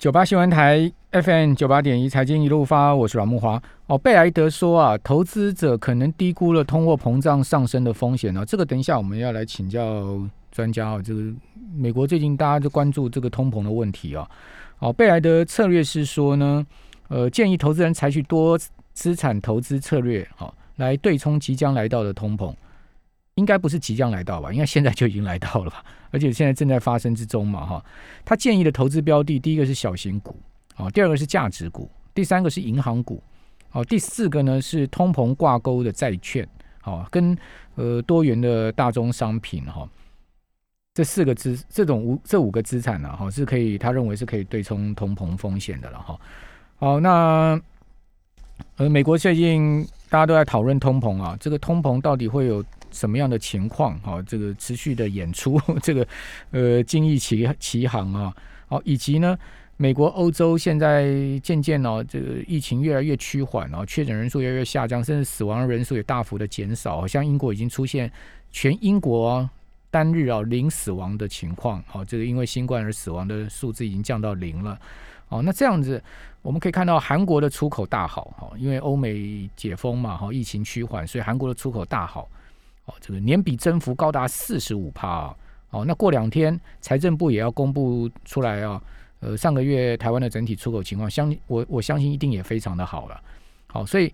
九八新闻台 FM 九八点一财经一路发，我是阮木华。哦，贝莱德说啊，投资者可能低估了通货膨胀上升的风险呢。这个等一下我们要来请教专家啊。这个美国最近大家都关注这个通膨的问题啊。哦，贝莱德策略是说呢，呃，建议投资人采取多资产投资策略，好，来对冲即将来到的通膨。应该不是即将来到吧？应该现在就已经来到了吧？而且现在正在发生之中嘛，哈。他建议的投资标的，第一个是小型股，哦，第二个是价值股，第三个是银行股，哦，第四个呢是通膨挂钩的债券，哦，跟呃多元的大宗商品，哈。这四个资，这种五这五个资产呢，哈，是可以他认为是可以对冲通膨风险的了，哈。好，那呃，美国最近大家都在讨论通膨啊，这个通膨到底会有？什么样的情况？哈，这个持续的演出，这个呃，精益其其行啊，好，以及呢，美国、欧洲现在渐渐呢，这个疫情越来越趋缓啊，确诊人数越来越下降，甚至死亡人数也大幅的减少。好像英国已经出现全英国单日啊零死亡的情况，好，这个因为新冠而死亡的数字已经降到零了。哦，那这样子我们可以看到韩国的出口大好，哈，因为欧美解封嘛，哈，疫情趋缓，所以韩国的出口大好。这个年比增幅高达四十五帕啊！哦，那过两天财政部也要公布出来啊。呃，上个月台湾的整体出口情况，相我我相信一定也非常的好了。好，所以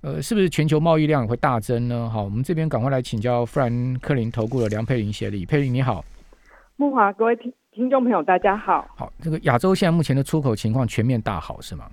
呃，是不是全球贸易量也会大增呢？好，我们这边赶快来请教富兰克林投顾的梁佩玲协理，佩玲你好，木华各位听听众朋友大家好。好，这个亚洲现在目前的出口情况全面大好是吗？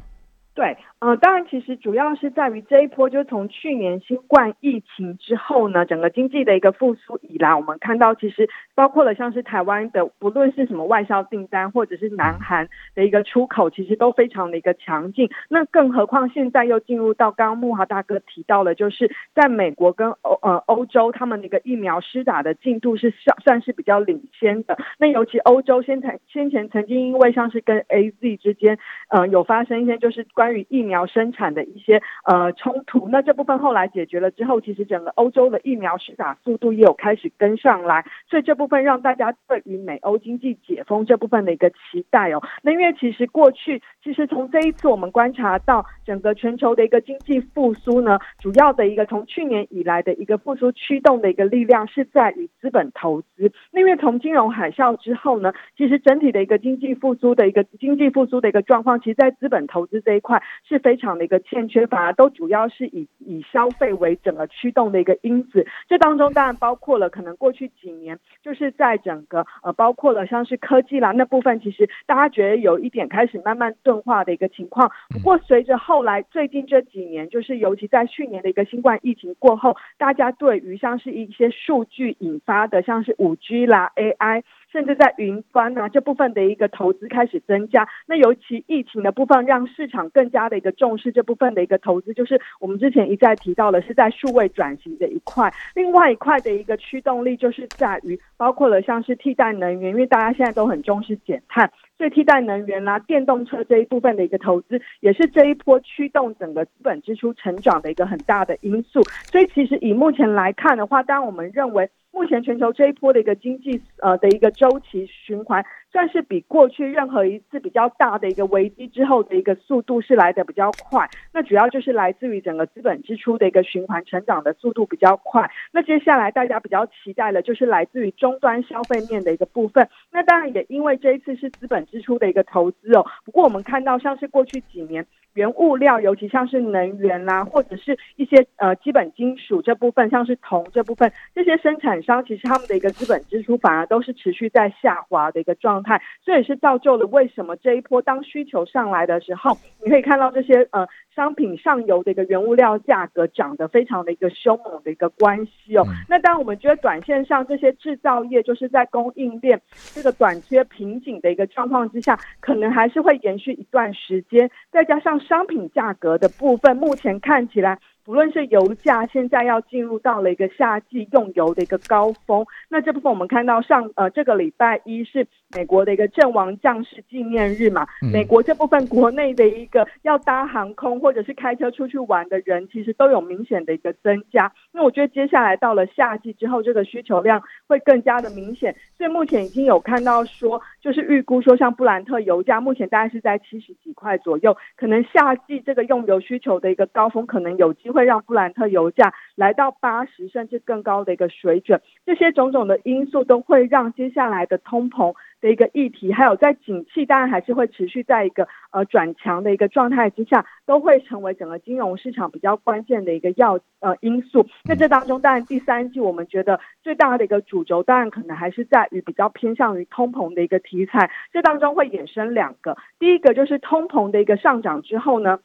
对。呃，当然，其实主要是在于这一波，就是从去年新冠疫情之后呢，整个经济的一个复苏以来，我们看到其实包括了像是台湾的，不论是什么外销订单，或者是南韩的一个出口，其实都非常的一个强劲。那更何况现在又进入到刚刚木华大哥提到了，就是在美国跟欧呃欧洲，他们的一个疫苗施打的进度是算算是比较领先的。那尤其欧洲先前先前曾经因为像是跟 A Z 之间，呃，有发生一些就是关于疫苗。生产的一些呃冲突，那这部分后来解决了之后，其实整个欧洲的疫苗施打速度也有开始跟上来，所以这部分让大家对于美欧经济解封这部分的一个期待哦。那因为其实过去，其实从这一次我们观察到整个全球的一个经济复苏呢，主要的一个从去年以来的一个复苏驱动的一个力量是在于资本投资。那因为从金融海啸之后呢，其实整体的一个经济复苏的一个经济复苏的一个状况，其实在资本投资这一块是。非常的一个欠缺，反而都主要是以以消费为整个驱动的一个因子。这当中当然包括了可能过去几年就是在整个呃包括了像是科技啦那部分，其实大家觉得有一点开始慢慢钝化的一个情况。不过随着后来最近这几年，就是尤其在去年的一个新冠疫情过后，大家对于像是一些数据引发的像是五 G 啦 AI。甚至在云端啊这部分的一个投资开始增加，那尤其疫情的部分让市场更加的一个重视这部分的一个投资，就是我们之前一再提到了是在数位转型的一块，另外一块的一个驱动力就是在于包括了像是替代能源，因为大家现在都很重视减碳。所以替代能源啦、电动车这一部分的一个投资，也是这一波驱动整个资本支出成长的一个很大的因素。所以，其实以目前来看的话，当我们认为，目前全球这一波的一个经济呃的一个周期循环。算是比过去任何一次比较大的一个危机之后的一个速度是来的比较快，那主要就是来自于整个资本支出的一个循环成长的速度比较快。那接下来大家比较期待的就是来自于终端消费面的一个部分。那当然也因为这一次是资本支出的一个投资哦。不过我们看到像是过去几年原物料，尤其像是能源啦，或者是一些呃基本金属这部分，像是铜这部分，这些生产商其实他们的一个资本支出反而都是持续在下滑的一个状。态，这也是造就了为什么这一波当需求上来的时候，你可以看到这些呃商品上游的一个原物料价格涨得非常的一个凶猛的一个关系哦。那当然我们觉得短线上这些制造业就是在供应链这个短缺瓶颈的一个状况之下，可能还是会延续一段时间。再加上商品价格的部分，目前看起来不论是油价，现在要进入到了一个夏季用油的一个高峰。那这部分我们看到上呃这个礼拜一是美国的一个阵亡将士纪念日嘛，美国这部分国内的一个要搭航空或者是开车出去玩的人，其实都有明显的一个增加。那我觉得接下来到了夏季之后，这个需求量会更加的明显。所以目前已经有看到说，就是预估说，像布兰特油价目前大概是在七十几块左右，可能夏季这个用油需求的一个高峰，可能有机会让布兰特油价来到八十甚至更高的一个水准。这些种种的因素都会让接下来的通膨。的一个议题，还有在景气当然还是会持续在一个呃转强的一个状态之下，都会成为整个金融市场比较关键的一个要呃因素。那这当中，当然第三季我们觉得最大的一个主轴，当然可能还是在于比较偏向于通膨的一个题材。这当中会衍生两个，第一个就是通膨的一个上涨之后呢。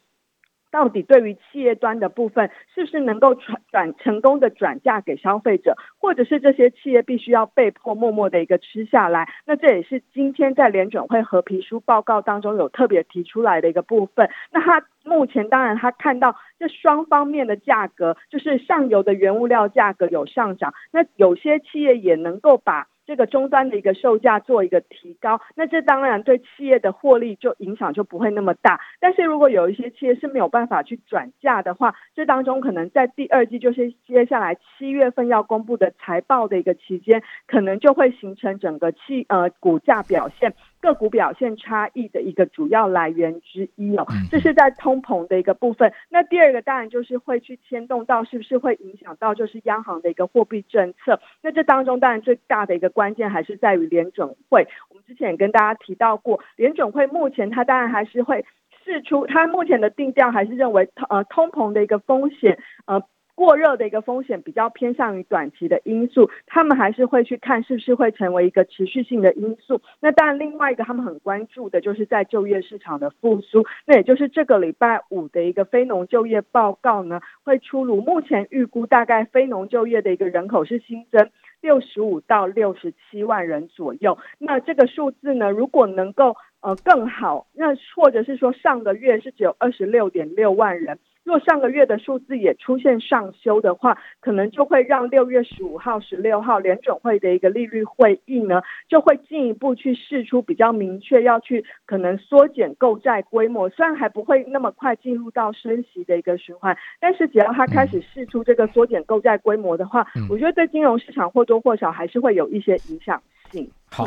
到底对于企业端的部分，是不是能够转转成功的转嫁给消费者，或者是这些企业必须要被迫默默的一个吃下来？那这也是今天在联准会合皮书报告当中有特别提出来的一个部分。那他目前当然他看到这双方面的价格，就是上游的原物料价格有上涨，那有些企业也能够把。这个终端的一个售价做一个提高，那这当然对企业的获利就影响就不会那么大。但是如果有一些企业是没有办法去转嫁的话，这当中可能在第二季就是接下来七月份要公布的财报的一个期间，可能就会形成整个企呃股价表现。个股表现差异的一个主要来源之一哦，这是在通膨的一个部分。那第二个当然就是会去牵动到是不是会影响到就是央行的一个货币政策。那这当中当然最大的一个关键还是在于联准会。我们之前也跟大家提到过，联准会目前它当然还是会试出，它目前的定调还是认为呃通膨的一个风险呃。过热的一个风险比较偏向于短期的因素，他们还是会去看是不是会成为一个持续性的因素。那当然，另外一个他们很关注的就是在就业市场的复苏。那也就是这个礼拜五的一个非农就业报告呢，会出炉。目前预估大概非农就业的一个人口是新增六十五到六十七万人左右。那这个数字呢，如果能够呃更好，那或者是说上个月是只有二十六点六万人。若上个月的数字也出现上修的话，可能就会让六月十五号、十六号联准会的一个利率会议呢，就会进一步去试出比较明确要去可能缩减购债规模。虽然还不会那么快进入到升息的一个循环，但是只要它开始试出这个缩减购债规模的话，我觉得对金融市场或多或少还是会有一些影响性。好。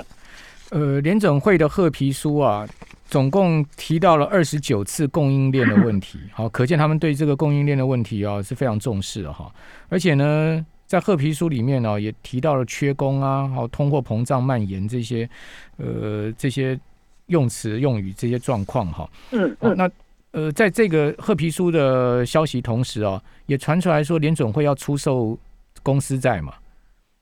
呃，联准会的褐皮书啊，总共提到了二十九次供应链的问题，好，可见他们对这个供应链的问题啊是非常重视的哈。而且呢，在褐皮书里面呢，也提到了缺工啊，好，通货膨胀蔓延这些，呃，这些用词用语这些状况哈。嗯嗯。那呃，在这个褐皮书的消息同时啊，也传出来说联准会要出售公司债嘛？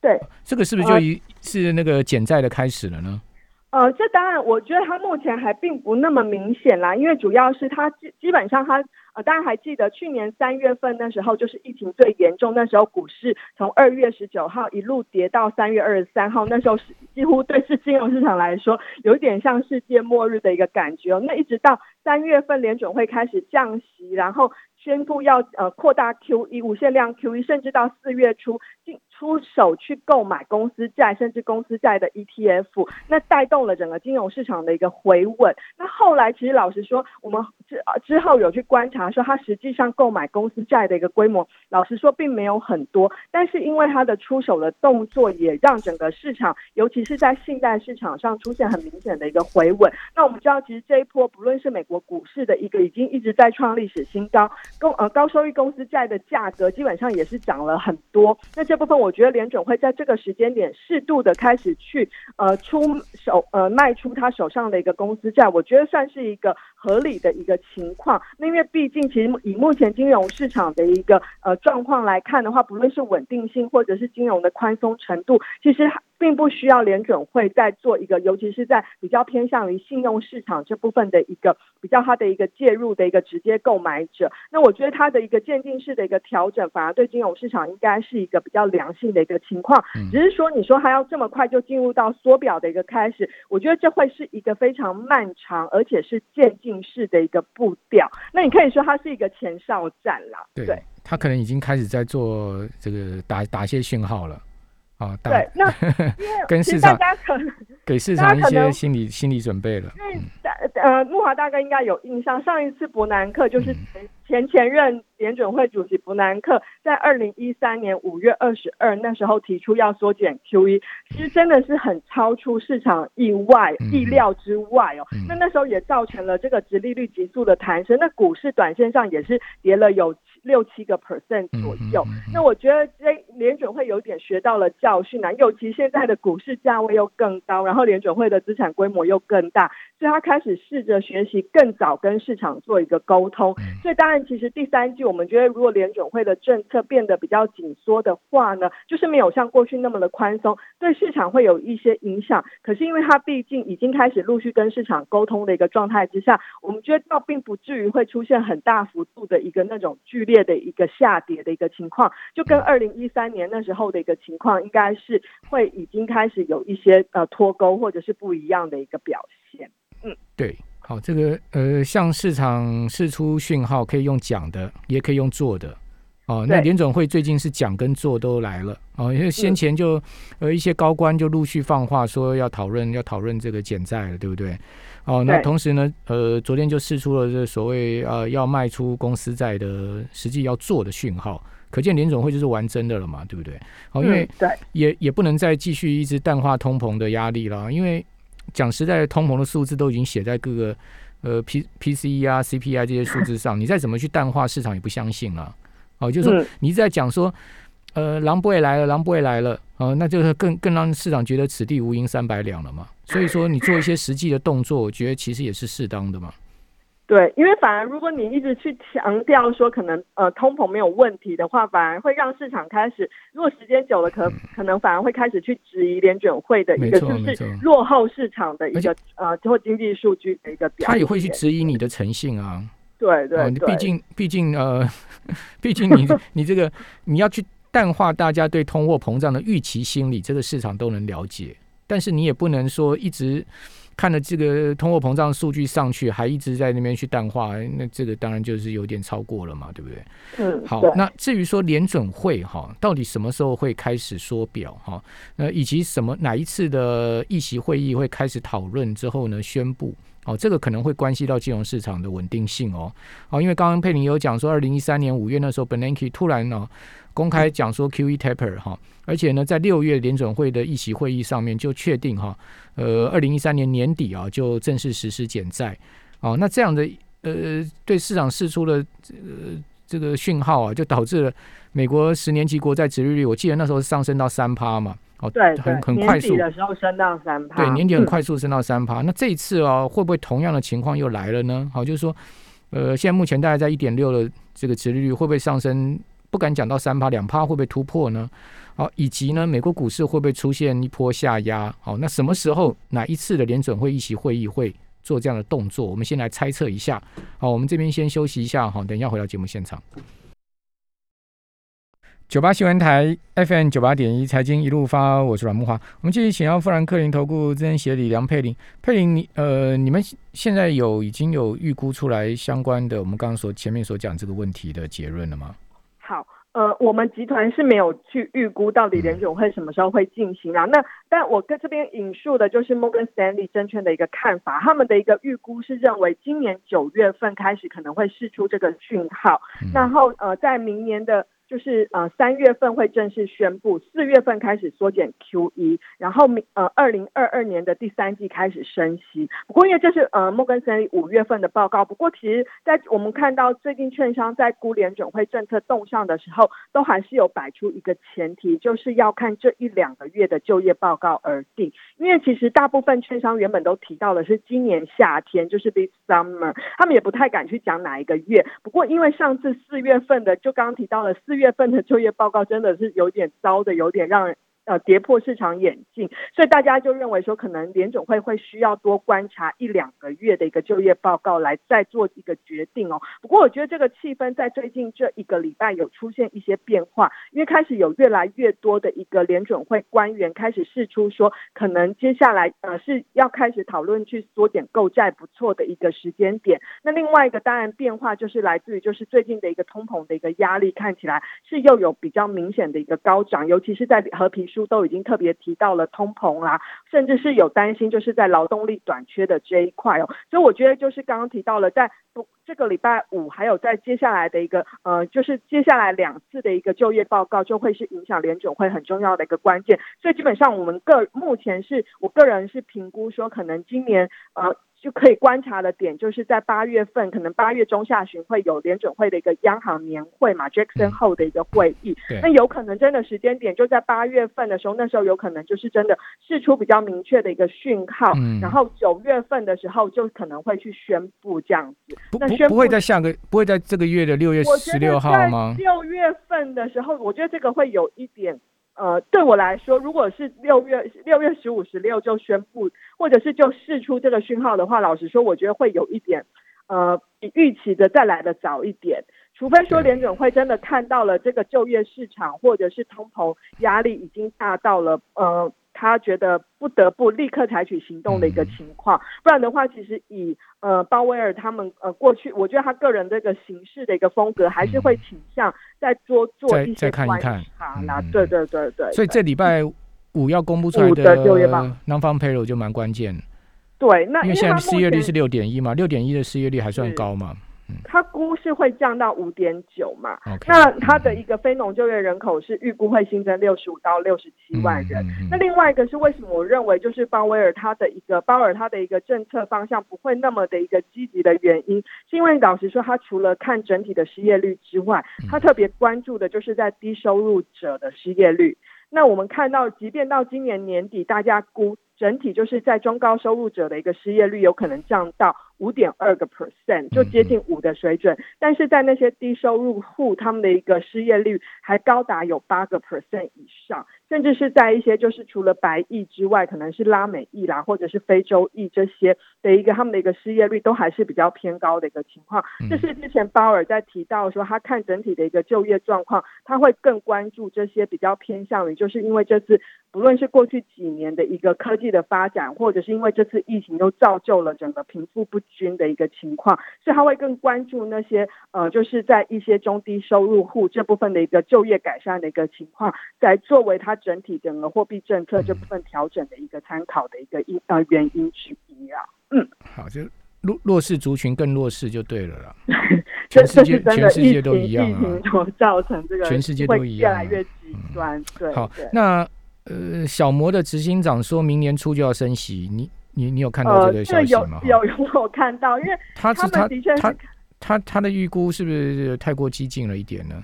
对。这个是不是就一是那个减债的开始了呢？呃，这当然，我觉得它目前还并不那么明显啦，因为主要是它基基本上它呃，大家还记得去年三月份那时候就是疫情最严重，那时候股市从二月十九号一路跌到三月二十三号，那时候是几乎对是金融市场来说有点像世界末日的一个感觉哦。那一直到三月份联准会开始降息，然后。宣布要呃扩大 QE 无限量 QE，甚至到四月初出手去购买公司债，甚至公司债的 ETF，那带动了整个金融市场的一个回稳。那后来其实老实说，我们之之后有去观察说，它实际上购买公司债的一个规模，老实说并没有很多。但是因为它的出手的动作，也让整个市场，尤其是在信贷市场上出现很明显的一个回稳。那我们知道，其实这一波不论是美国股市的一个已经一直在创历史新高。公呃高收益公司债的价格基本上也是涨了很多，那这部分我觉得联准会在这个时间点适度的开始去呃出手呃卖出他手上的一个公司债，我觉得算是一个合理的一个情况。那因为毕竟其实以目前金融市场的一个呃状况来看的话，不论是稳定性或者是金融的宽松程度，其实。并不需要联准会再做一个，尤其是在比较偏向于信用市场这部分的一个比较它的一个介入的一个直接购买者。那我觉得它的一个渐进式的一个调整，反而对金融市场应该是一个比较良性的一个情况。只是说，你说还要这么快就进入到缩表的一个开始，我觉得这会是一个非常漫长而且是渐进式的一个步调。那你可以说它是一个前哨战啦，对。他可能已经开始在做这个打打一些讯号了。啊，对，那 跟市场大家可能给市场一些心理心理准备了。因为呃，木华大哥应该有印象，上一次伯南克就是前前任联准会主席弗南克，在二零一三年五月二十二那时候提出要缩减 QE，其实真的是很超出市场意外意料之外哦。那那时候也造成了这个直利率急速的弹升，那股市短线上也是跌了有。六七个 percent 左右，那我觉得这联准会有点学到了教训啊，尤其现在的股市价位又更高，然后联准会的资产规模又更大，所以他开始试着学习更早跟市场做一个沟通。所以当然，其实第三季我们觉得，如果联准会的政策变得比较紧缩的话呢，就是没有像过去那么的宽松，对市场会有一些影响。可是因为它毕竟已经开始陆续跟市场沟通的一个状态之下，我们觉得倒并不至于会出现很大幅度的一个那种剧烈。的一个下跌的一个情况，就跟二零一三年那时候的一个情况，应该是会已经开始有一些呃脱钩或者是不一样的一个表现。嗯，对，好，这个呃，向市场释出讯号，可以用讲的，也可以用做的。哦，那联总会最近是讲跟做都来了哦，因为先前就呃一些高官就陆续放话说要讨论要讨论这个减债了，对不对？哦，那同时呢，呃，昨天就试出了这所谓呃要卖出公司债的实际要做的讯号，可见联总会就是玩真的了嘛，对不对？哦，因为对也也不能再继续一直淡化通膨的压力了，因为讲实在，通膨的数字都已经写在各个呃 P P C E 啊 C P I 这些数字上，你再怎么去淡化，市场也不相信了。哦，就是说你在讲说，呃，狼不会来了，狼不会来了，哦，那就是更更让市场觉得此地无银三百两了嘛。所以说，你做一些实际的动作，我觉得其实也是适当的嘛。对，因为反而如果你一直去强调说可能呃通膨没有问题的话，反而会让市场开始，如果时间久了，可可能反而会开始去质疑联准会的一个就是落后市场的一个呃或经济数据的一个表现。他也会去质疑你的诚信啊。对对，毕竟毕竟呃，毕竟你 你这个你要去淡化大家对通货膨胀的预期心理，这个市场都能了解。但是你也不能说一直看着这个通货膨胀数据上去，还一直在那边去淡化，那这个当然就是有点超过了嘛，对不对？嗯，好。那至于说联准会哈，到底什么时候会开始缩表哈？那以及什么哪一次的议席会议会开始讨论之后呢？宣布。哦，这个可能会关系到金融市场的稳定性哦。哦，因为刚刚佩林有讲说，二零一三年五月那时候，Bernanke 突然呢公开讲说 QE taper 哈，而且呢在六月联准会的议席会议上面就确定哈，呃，二零一三年年底啊就正式实施减债。哦，那这样的呃对市场释出了呃这个讯号啊，就导致了美国十年期国债殖利率，我记得那时候上升到三趴嘛。哦，对，很很快速的时候升到三趴，对，年底很快速升到三趴。那这一次哦，会不会同样的情况又来了呢？好，就是说，呃，现在目前大概在一点六的这个殖利率，会不会上升？不敢讲到三趴，两趴会不会突破呢？好，以及呢，美国股市会不会出现一波下压？好，那什么时候哪一次的联准会议席会议会做这样的动作？我们先来猜测一下。好，我们这边先休息一下，好，等一下回到节目现场。九八新闻台 FM 九八点一财经一路发，我是阮木华。我们继续请到富兰克林投顾资深协理梁佩玲。佩玲，你呃，你们现在有已经有预估出来相关的我们刚刚所前面所讲这个问题的结论了吗？好，呃，我们集团是没有去预估到底联总会什么时候会进行啊。那但我跟这边引述的就是摩根斯坦利证券的一个看法，他们的一个预估是认为今年九月份开始可能会释出这个讯号，然后呃，在明年的。就是呃三月份会正式宣布，四月份开始缩减 QE，然后明呃二零二二年的第三季开始升息。不过因为这是呃摩根斯坦利五月份的报告，不过其实在我们看到最近券商在估联准会政策动向的时候，都还是有摆出一个前提，就是要看这一两个月的就业报告而定。因为其实大部分券商原本都提到的是今年夏天，就是 this summer，他们也不太敢去讲哪一个月。不过因为上次四月份的，就刚刚提到了四。月份的就业报告真的是有点糟的，有点让呃跌破市场眼镜，所以大家就认为说，可能联准会会需要多观察一两个月的一个就业报告来再做一个决定哦。不过我觉得这个气氛在最近这一个礼拜有出现一些变化，因为开始有越来越多的一个联准会官员开始释出说，可能接下来呃是要开始讨论去缩减购债不错的一个时间点。那另外一个当然变化就是来自于就是最近的一个通膨的一个压力看起来是又有比较明显的一个高涨，尤其是在和平书都已经特别提到了通膨啦，甚至是有担心就是在劳动力短缺的这一块哦。所以我觉得就是刚刚提到了在不这个礼拜五还有在接下来的一个呃就是接下来两次的一个就业报告就会是影响联准会很重要的一个关键。所以基本上我们个目前是我个人是评估说可能今年呃。就可以观察的点，就是在八月份，可能八月中下旬会有联准会的一个央行年会嘛，Jackson 后的一个会议。那有可能真的时间点就在八月份的时候，那时候有可能就是真的释出比较明确的一个讯号。嗯。然后九月份的时候就可能会去宣布这样子。不不不会在下个不会在这个月的六月十六号吗？六月份的时候，我觉得这个会有一点。呃，对我来说，如果是六月六月十五、十六就宣布，或者是就试出这个讯号的话，老实说，我觉得会有一点，呃，比预期的再来的早一点。除非说联准会真的看到了这个就业市场或者是通膨压力已经大到了，呃。他觉得不得不立刻采取行动的一个情况，不然的话，其实以呃鲍威尔他们呃过去，我觉得他个人这个行事的一个风格，还是会倾向再多做一些观察啦。对对对对。所以这礼拜五要公布出来的就业报 non farm payroll 就蛮关键。对，那因为现在失业率是六点一嘛，六点一的失业率还算高嘛。它估是会降到五点九嘛？那它的一个非农就业人口是预估会新增六十五到六十七万人。那另外一个是为什么我认为就是鲍威尔他的一个鲍尔他的一个政策方向不会那么的一个积极的原因，是因为老实说，他除了看整体的失业率之外，他特别关注的就是在低收入者的失业率。那我们看到，即便到今年年底，大家估整体就是在中高收入者的一个失业率有可能降到。五点二个 percent 就接近五的水准，但是在那些低收入户，他们的一个失业率还高达有八个 percent 以上，甚至是在一些就是除了白裔之外，可能是拉美裔啦，或者是非洲裔这些的一个他们的一个失业率都还是比较偏高的一个情况。这是之前鲍尔在提到说，他看整体的一个就业状况，他会更关注这些比较偏向于，就是因为这次不论是过去几年的一个科技的发展，或者是因为这次疫情又造就了整个贫富不。均的一个情况，所以他会更关注那些呃，就是在一些中低收入户这部分的一个就业改善的一个情况，在作为他整体整个货币政策这部分调整的一个参考的一个因呃原因之一啊。嗯，好，就弱弱势族群更弱势就对了啦。全世界全世界都一样啊，所造成这个全世界都一样，越来越极端。对，好，那呃，小摩的执行长说明年初就要升息，你。你你有看到这个消息吗？有有 有看到，因为他他的确他他他的预估是不是太过激进了一点呢？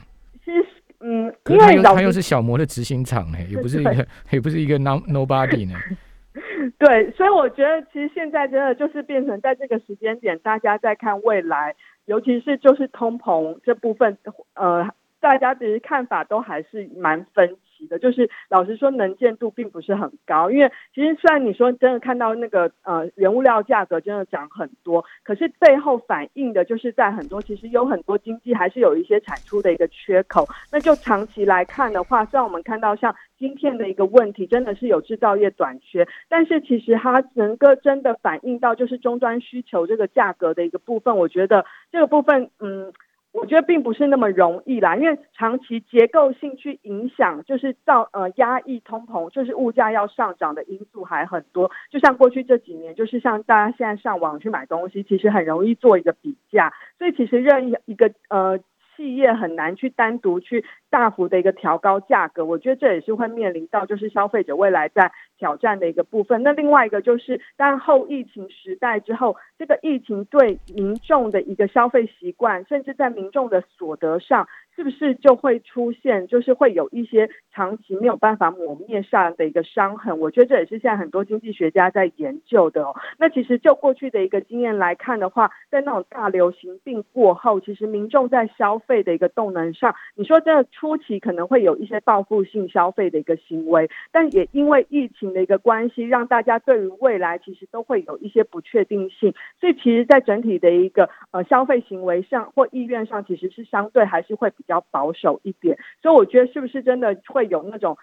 其实嗯，因为他又是小摩的执行长呢，也不是一个也不是一个 no nobody 呢。对，所以我觉得其实现在真的就是变成在这个时间点，大家在看未来，尤其是就是通膨这部分，呃，大家其实看法都还是蛮分。的就是老实说，能见度并不是很高，因为其实虽然你说真的看到那个呃原物料价格真的涨很多，可是背后反映的就是在很多其实有很多经济还是有一些产出的一个缺口。那就长期来看的话，虽然我们看到像芯片的一个问题真的是有制造业短缺，但是其实它能够真的反映到就是终端需求这个价格的一个部分，我觉得这个部分嗯。我觉得并不是那么容易啦，因为长期结构性去影响，就是造呃压抑通膨，就是物价要上涨的因素还很多。就像过去这几年，就是像大家现在上网去买东西，其实很容易做一个比价，所以其实任意一个呃。企业很难去单独去大幅的一个调高价格，我觉得这也是会面临到，就是消费者未来在挑战的一个部分。那另外一个就是，当后疫情时代之后，这个疫情对民众的一个消费习惯，甚至在民众的所得上。是不是就会出现，就是会有一些长期没有办法抹灭上的一个伤痕？我觉得这也是现在很多经济学家在研究的哦。那其实就过去的一个经验来看的话，在那种大流行病过后，其实民众在消费的一个动能上，你说真的初期可能会有一些报复性消费的一个行为，但也因为疫情的一个关系，让大家对于未来其实都会有一些不确定性，所以其实，在整体的一个呃消费行为上或意愿上，其实是相对还是会。比较保守一点，所以我觉得是不是真的会有那种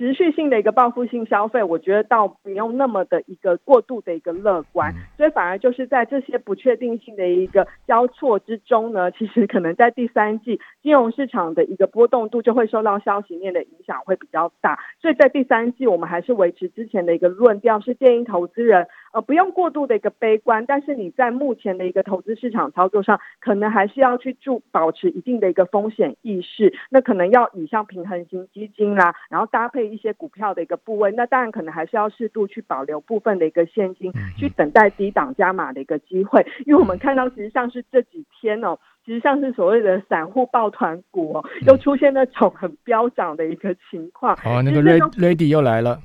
持续性的一个报复性消费？我觉得倒不用那么的一个过度的一个乐观，所以反而就是在这些不确定性的一个交错之中呢，其实可能在第三季金融市场的一个波动度就会受到消息面的影响会比较大，所以在第三季我们还是维持之前的一个论调，是建议投资人。呃，不用过度的一个悲观，但是你在目前的一个投资市场操作上，可能还是要去注保持一定的一个风险意识。那可能要以像平衡型基金啦，然后搭配一些股票的一个部位。那当然可能还是要适度去保留部分的一个现金，去等待低档加码的一个机会。因为我们看到，其实像是这几天哦，其实像是所谓的散户抱团股哦，又出现那种很飙涨的一个情况。哦，那个 Ready 又来了。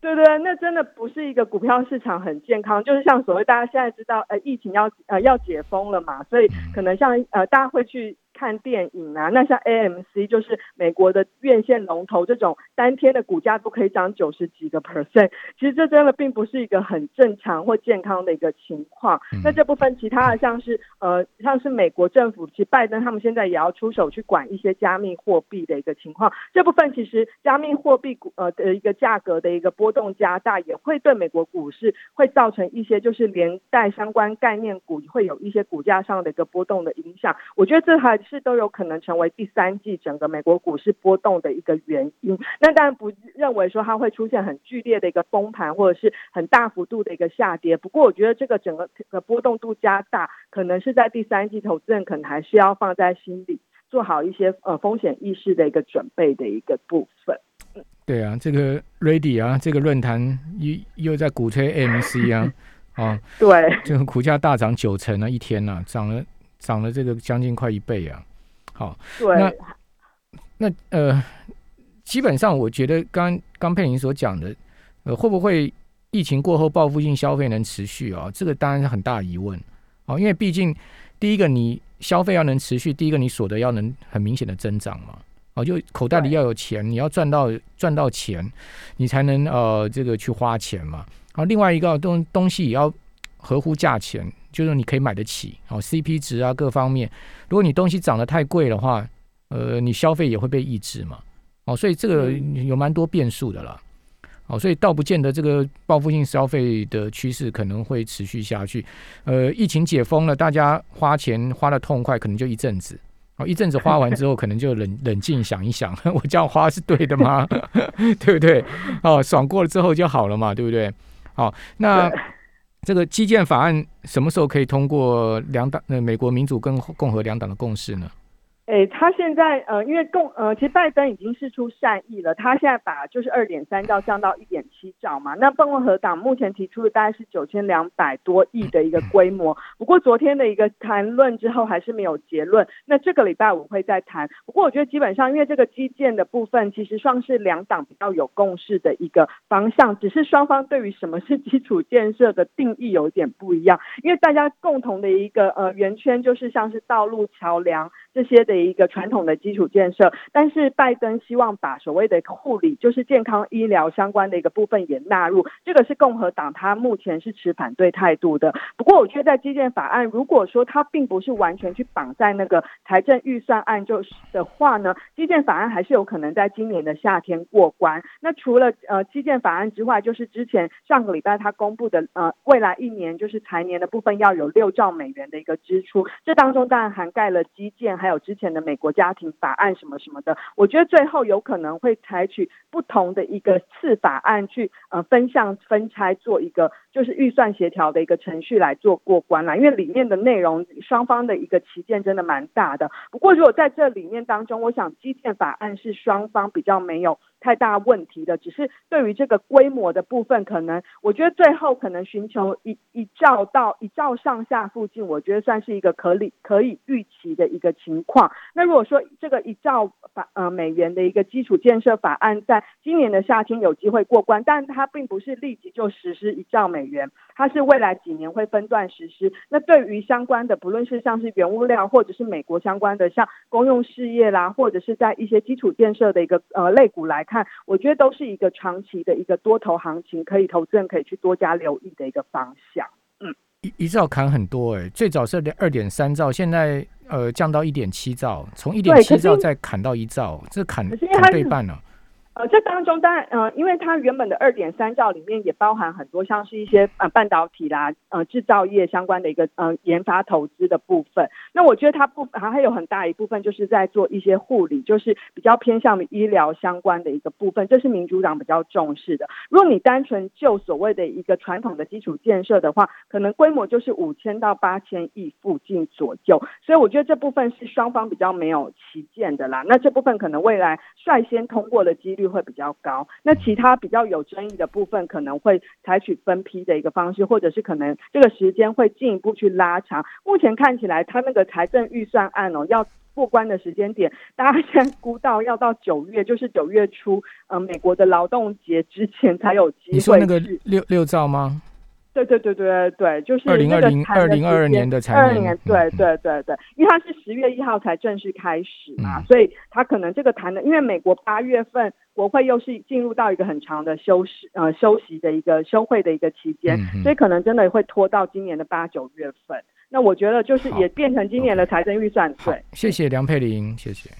对对，那真的不是一个股票市场很健康，就是像所谓大家现在知道，呃，疫情要呃要解封了嘛，所以可能像呃大家会去。看电影啊，那像 AMC 就是美国的院线龙头，这种单天的股价都可以涨九十几个 percent，其实这真的并不是一个很正常或健康的一个情况。那这部分其他的像是呃像是美国政府，其实拜登他们现在也要出手去管一些加密货币的一个情况。这部分其实加密货币股呃的一个价格的一个波动加大，也会对美国股市会造成一些就是连带相关概念股会有一些股价上的一个波动的影响。我觉得这还。是都有可能成为第三季整个美国股市波动的一个原因。那当然不认为说它会出现很剧烈的一个崩盘，或者是很大幅度的一个下跌。不过我觉得这个整个的波动度加大，可能是在第三季，投资人可能还是要放在心里，做好一些呃风险意识的一个准备的一个部分。对啊，这个 Ready 啊，这个论坛又又在鼓吹 MC 啊，啊，对，这个股价大涨九成啊，一天呢涨了。涨了这个将近快一倍啊！好，那那呃，基本上我觉得刚刚佩玲所讲的，呃，会不会疫情过后报复性消费能持续啊？这个当然是很大疑问啊！因为毕竟第一个你消费要能持续，第一个你所得要能很明显的增长嘛，哦，就口袋里要有钱，你要赚到赚到钱，你才能呃这个去花钱嘛。好，另外一个东东西也要合乎价钱。就是你可以买得起，哦，CP 值啊各方面，如果你东西涨得太贵的话，呃，你消费也会被抑制嘛，哦，所以这个有蛮多变数的啦，哦，所以倒不见得这个报复性消费的趋势可能会持续下去，呃，疫情解封了，大家花钱花的痛快，可能就一阵子，哦，一阵子花完之后，可能就冷 冷静想一想，我这样花是对的吗？对不对？哦，爽过了之后就好了嘛，对不对？好，那。这个基建法案什么时候可以通过两党？呃，美国民主跟共和两党的共识呢？哎，他现在呃，因为共呃，其实拜登已经是出善意了，他现在把就是二点三兆降到一点七兆嘛。那共和党目前提出的大概是九千两百多亿的一个规模，不过昨天的一个谈论之后还是没有结论。那这个礼拜我会再谈。不过我觉得基本上，因为这个基建的部分其实算是两党比较有共识的一个方向，只是双方对于什么是基础建设的定义有点不一样。因为大家共同的一个呃圆圈就是像是道路、桥梁这些的。一个传统的基础建设，但是拜登希望把所谓的护理，就是健康医疗相关的一个部分也纳入，这个是共和党他目前是持反对态度的。不过，我觉得在基建法案，如果说它并不是完全去绑在那个财政预算案就是的话呢，基建法案还是有可能在今年的夏天过关。那除了呃基建法案之外，就是之前上个礼拜他公布的呃未来一年就是财年的部分要有六兆美元的一个支出，这当中当然涵盖了基建，还有之前。的美国家庭法案什么什么的，我觉得最后有可能会采取不同的一个次法案去呃分项分拆做一个就是预算协调的一个程序来做过关啦，因为里面的内容双方的一个旗舰真的蛮大的。不过如果在这里面当中，我想基建法案是双方比较没有太大问题的，只是对于这个规模的部分，可能我觉得最后可能寻求一一兆到一兆上下附近，我觉得算是一个可理可以预期的一个情况。那如果说这个一兆法呃美元的一个基础建设法案在今年的夏天有机会过关，但它并不是立即就实施一兆美元，它是未来几年会分段实施。那对于相关的，不论是像是原物料，或者是美国相关的像公用事业啦，或者是在一些基础建设的一个呃类股来看，我觉得都是一个长期的一个多头行情，可以投资人可以去多加留意的一个方向。嗯，一一兆砍很多哎，最早是二点三兆，现在呃降到一点七兆，从一点七兆再砍到一兆，这砍砍对半了。呃，这当中当然，呃，因为它原本的二点三兆里面也包含很多像是一些呃半导体啦，呃制造业相关的一个呃研发投资的部分。那我觉得它不还还有很大一部分就是在做一些护理，就是比较偏向于医疗相关的一个部分，这是民主党比较重视的。如果你单纯就所谓的一个传统的基础建设的话，可能规模就是五千到八千亿附近左右。所以我觉得这部分是双方比较没有旗舰的啦。那这部分可能未来率先通过的几率。会比较高，那其他比较有争议的部分可能会采取分批的一个方式，或者是可能这个时间会进一步去拉长。目前看起来，他那个财政预算案哦，要过关的时间点，大家现在估到要到九月，就是九月初，呃，美国的劳动节之前才有机会。你说那个六六兆吗？对对对对对，就是二零二零二零二二年的财年，对对对对，因为它是十月一号才正式开始嘛，所以它可能这个谈的，因为美国八月份国会又是进入到一个很长的休息呃休息的一个休会的一个期间，所以可能真的会拖到今年的八九月份。那我觉得就是也变成今年的财政预算。对，谢谢梁佩玲，谢谢。